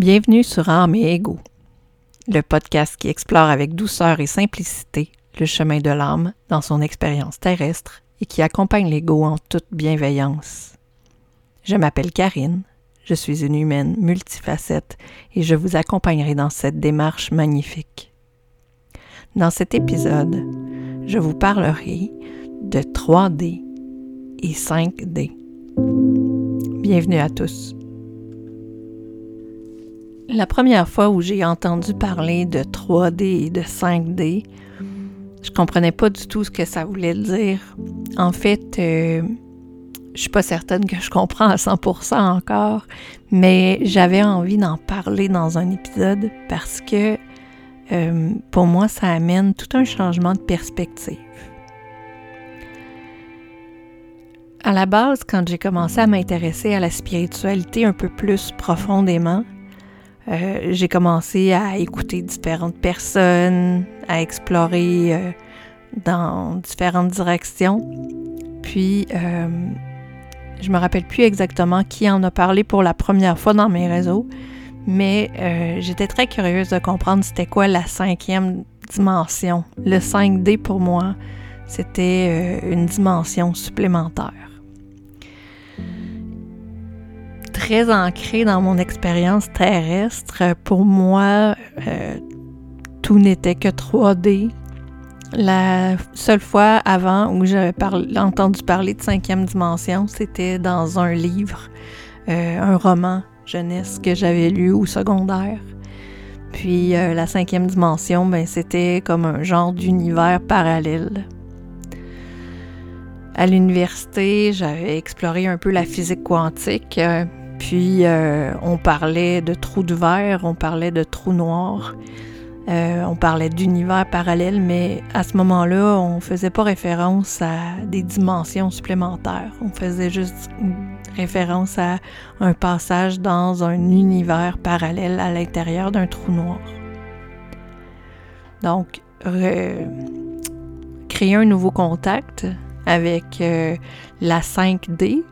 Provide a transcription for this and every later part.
Bienvenue sur Âme et Ego, le podcast qui explore avec douceur et simplicité le chemin de l'âme dans son expérience terrestre et qui accompagne l'ego en toute bienveillance. Je m'appelle Karine, je suis une humaine multifacette et je vous accompagnerai dans cette démarche magnifique. Dans cet épisode, je vous parlerai de 3D et 5D. Bienvenue à tous. La première fois où j'ai entendu parler de 3D et de 5D, je comprenais pas du tout ce que ça voulait dire. En fait, euh, je suis pas certaine que je comprends à 100% encore, mais j'avais envie d'en parler dans un épisode parce que euh, pour moi, ça amène tout un changement de perspective. À la base, quand j'ai commencé à m'intéresser à la spiritualité un peu plus profondément, euh, j'ai commencé à écouter différentes personnes, à explorer euh, dans différentes directions. Puis, euh, je me rappelle plus exactement qui en a parlé pour la première fois dans mes réseaux, mais j'étais très curieuse de comprendre c'était quoi la cinquième dimension. Le 5D pour moi, c'était une dimension supplémentaire. Très ancré dans mon expérience terrestre. Pour moi, euh, tout n'était que 3D. La seule fois avant où j'avais entendu parler de cinquième dimension, c'était dans un livre, euh, un roman jeunesse que j'avais lu au secondaire. Puis euh, la cinquième dimension, ben, c'était comme un genre d'univers parallèle. À l'université, j'avais exploré un peu la physique quantique, puis euh, on parlait de trous de verre, on parlait de trous noirs, euh, on parlait d'univers parallèles, mais à ce moment-là, on ne faisait pas référence à des dimensions supplémentaires. On faisait juste référence à un passage dans un univers parallèle à l'intérieur d'un trou noir. Donc, créer un nouveau contact avec euh, la 5D,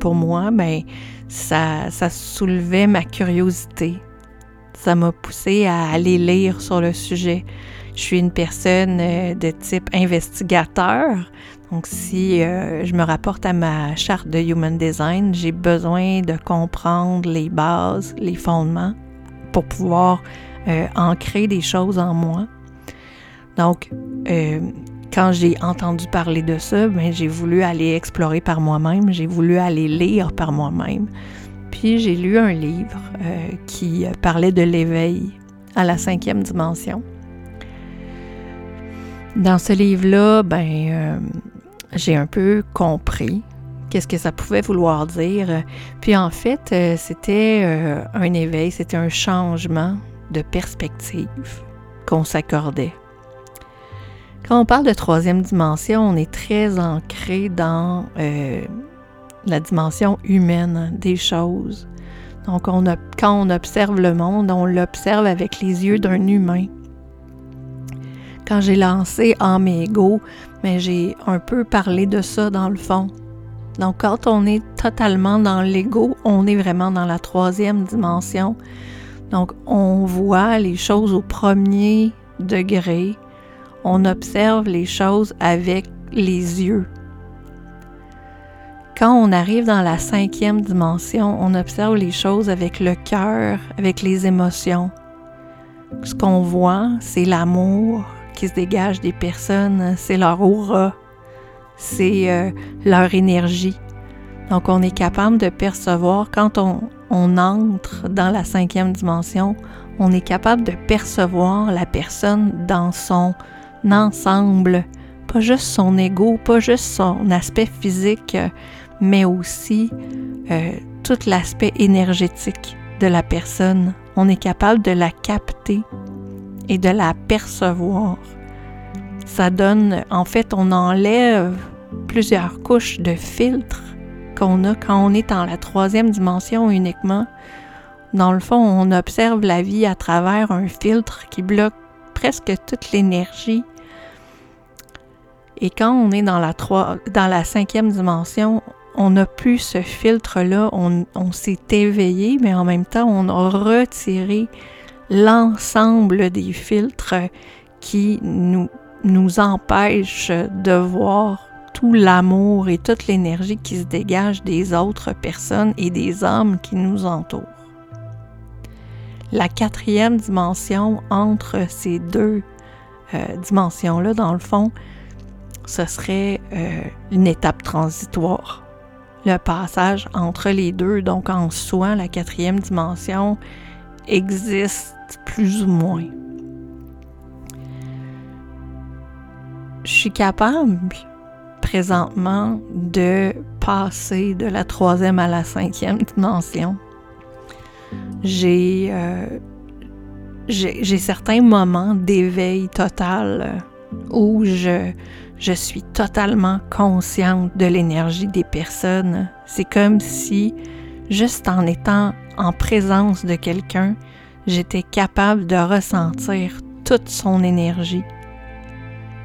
pour moi, ben, ça, ça soulevait ma curiosité. Ça m'a poussé à aller lire sur le sujet. Je suis une personne euh, de type investigateur. Donc, si euh, je me rapporte à ma charte de Human Design, j'ai besoin de comprendre les bases, les fondements pour pouvoir euh, ancrer des choses en moi. Donc, quand j'ai entendu parler de ça, ben, j'ai voulu aller explorer par moi-même, j'ai voulu aller lire par moi-même. Puis j'ai lu un livre euh, qui parlait de l'éveil à la cinquième dimension. Dans ce livre-là, ben, euh, j'ai un peu compris qu'est-ce que ça pouvait vouloir dire. Puis en fait, euh, c'était un éveil, c'était un changement de perspective qu'on s'accordait. Quand on parle de troisième dimension, on est très ancré dans euh, la dimension humaine des choses. Donc, quand on observe le monde, on l'observe avec les yeux d'un humain. Quand j'ai lancé Ego, mais j'ai un peu parlé de ça dans le fond. Donc, quand on est totalement dans l'ego, on est vraiment dans la troisième dimension. Donc, on voit les choses au premier degré, on observe les choses avec les yeux. Quand on arrive dans la cinquième dimension, on observe les choses avec le cœur, avec les émotions. Ce qu'on voit, c'est l'amour qui se dégage des personnes, c'est leur aura, c'est euh, leur énergie. Donc on est capable de percevoir quand on, on entre dans la cinquième dimension, on est capable de percevoir la personne dans son ensemble, pas juste son ego, pas juste son aspect physique, mais aussi euh, tout l'aspect énergétique de la personne. On est capable de la capter et de la percevoir. Ça donne, en fait, on enlève plusieurs couches de filtres qu'on a quand on est dans la troisième dimension uniquement. Dans le fond, on observe la vie à travers un filtre qui bloque presque toute l'énergie et quand on est dans la, dans la cinquième dimension, on n'a plus ce filtre-là, on, on s'est éveillé, mais en même temps, on a retiré l'ensemble des filtres qui nous, nous empêchent de voir tout l'amour et toute l'énergie qui se dégage des autres personnes et des âmes qui nous entourent. La quatrième dimension entre ces deux euh, dimensions-là, dans le fond, ce serait euh, une étape transitoire. Le passage entre les deux, donc en soi, la quatrième dimension existe plus ou moins. Je suis capable présentement de passer de la troisième à la cinquième dimension. J'ai euh, j'ai certains moments d'éveil total où je, je suis totalement consciente de l'énergie des personnes. C'est comme si, juste en étant en présence de quelqu'un, j'étais capable de ressentir toute son énergie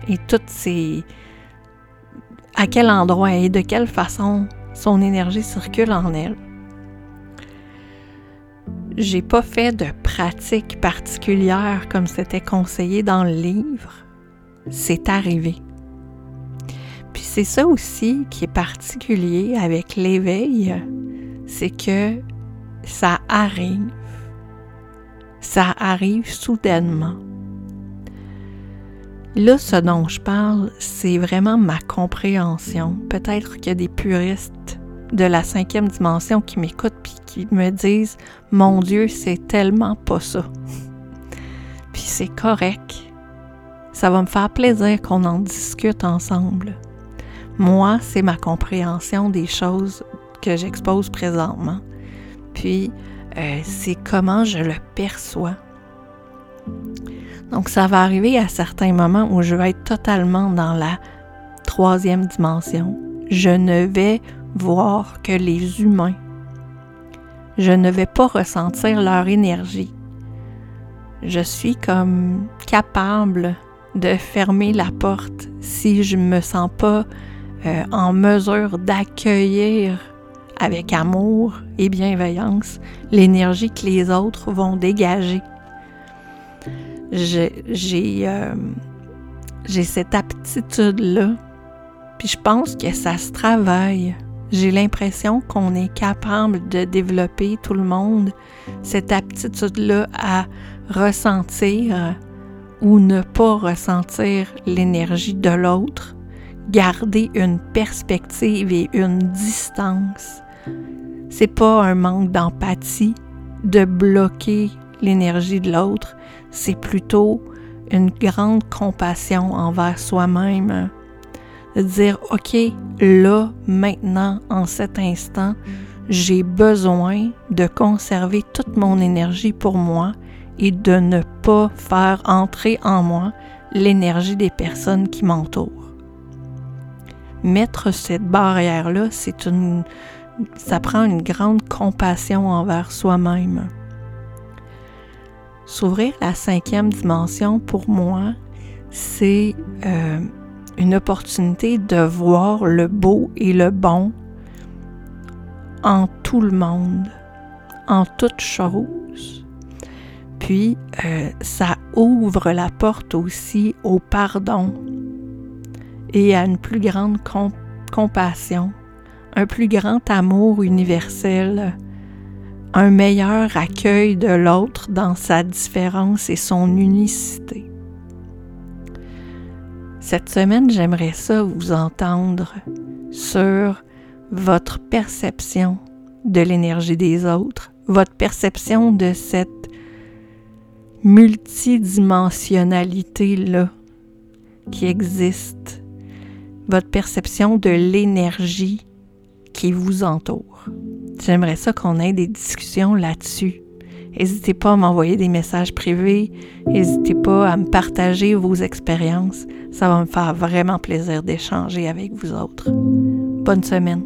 et toutes ses, à quel endroit et de quelle façon son énergie circule en elle. J'ai pas fait de pratique particulière comme c'était conseillé dans le livre. C'est arrivé. Puis c'est ça aussi qui est particulier avec l'éveil, c'est que ça arrive. Ça arrive soudainement. Là, ce dont je parle, c'est vraiment ma compréhension. Peut-être qu'il y a des puristes de la cinquième dimension qui m'écoutent puis qui me disent Mon Dieu, c'est tellement pas ça. puis c'est correct. Ça va me faire plaisir qu'on en discute ensemble. Moi, c'est ma compréhension des choses que j'expose présentement. Puis, euh, c'est comment je le perçois. Donc, ça va arriver à certains moments où je vais être totalement dans la troisième dimension. Je ne vais voir que les humains. Je ne vais pas ressentir leur énergie. Je suis comme capable de fermer la porte si je ne me sens pas euh, en mesure d'accueillir avec amour et bienveillance l'énergie que les autres vont dégager euh, j'ai cette aptitude-là. Puis je pense que ça se travaille. J'ai l'impression qu'on est capable de développer tout le monde cette aptitude-là à ressentir ou ne pas ressentir l'énergie de l'autre, garder une perspective et une distance. C'est pas un manque d'empathie de bloquer l'énergie de l'autre, c'est plutôt une grande compassion envers soi-même. De dire, OK, là, maintenant, en cet instant, j'ai besoin de conserver toute mon énergie pour moi et de ne pas faire entrer en moi l'énergie des personnes qui m'entourent. Mettre cette barrière-là, c'est une, ça prend une grande compassion envers soi-même. S'ouvrir la cinquième dimension, pour moi, c'est euh, une opportunité de voir le beau et le bon en tout le monde, en toute chose. Puis, euh, ça ouvre la porte aussi au pardon et à une plus grande compassion, un plus grand amour universel un meilleur accueil de l'autre dans sa différence et son unicité. Cette semaine, j'aimerais ça vous entendre sur votre perception de l'énergie des autres, votre perception de cette multidimensionnalité-là qui existe, votre perception de l'énergie qui vous entoure. J'aimerais ça qu'on ait des discussions là-dessus. N'hésitez pas à m'envoyer des messages privés. N'hésitez pas à me partager vos expériences. Ça va me faire vraiment plaisir d'échanger avec vous autres. Bonne semaine.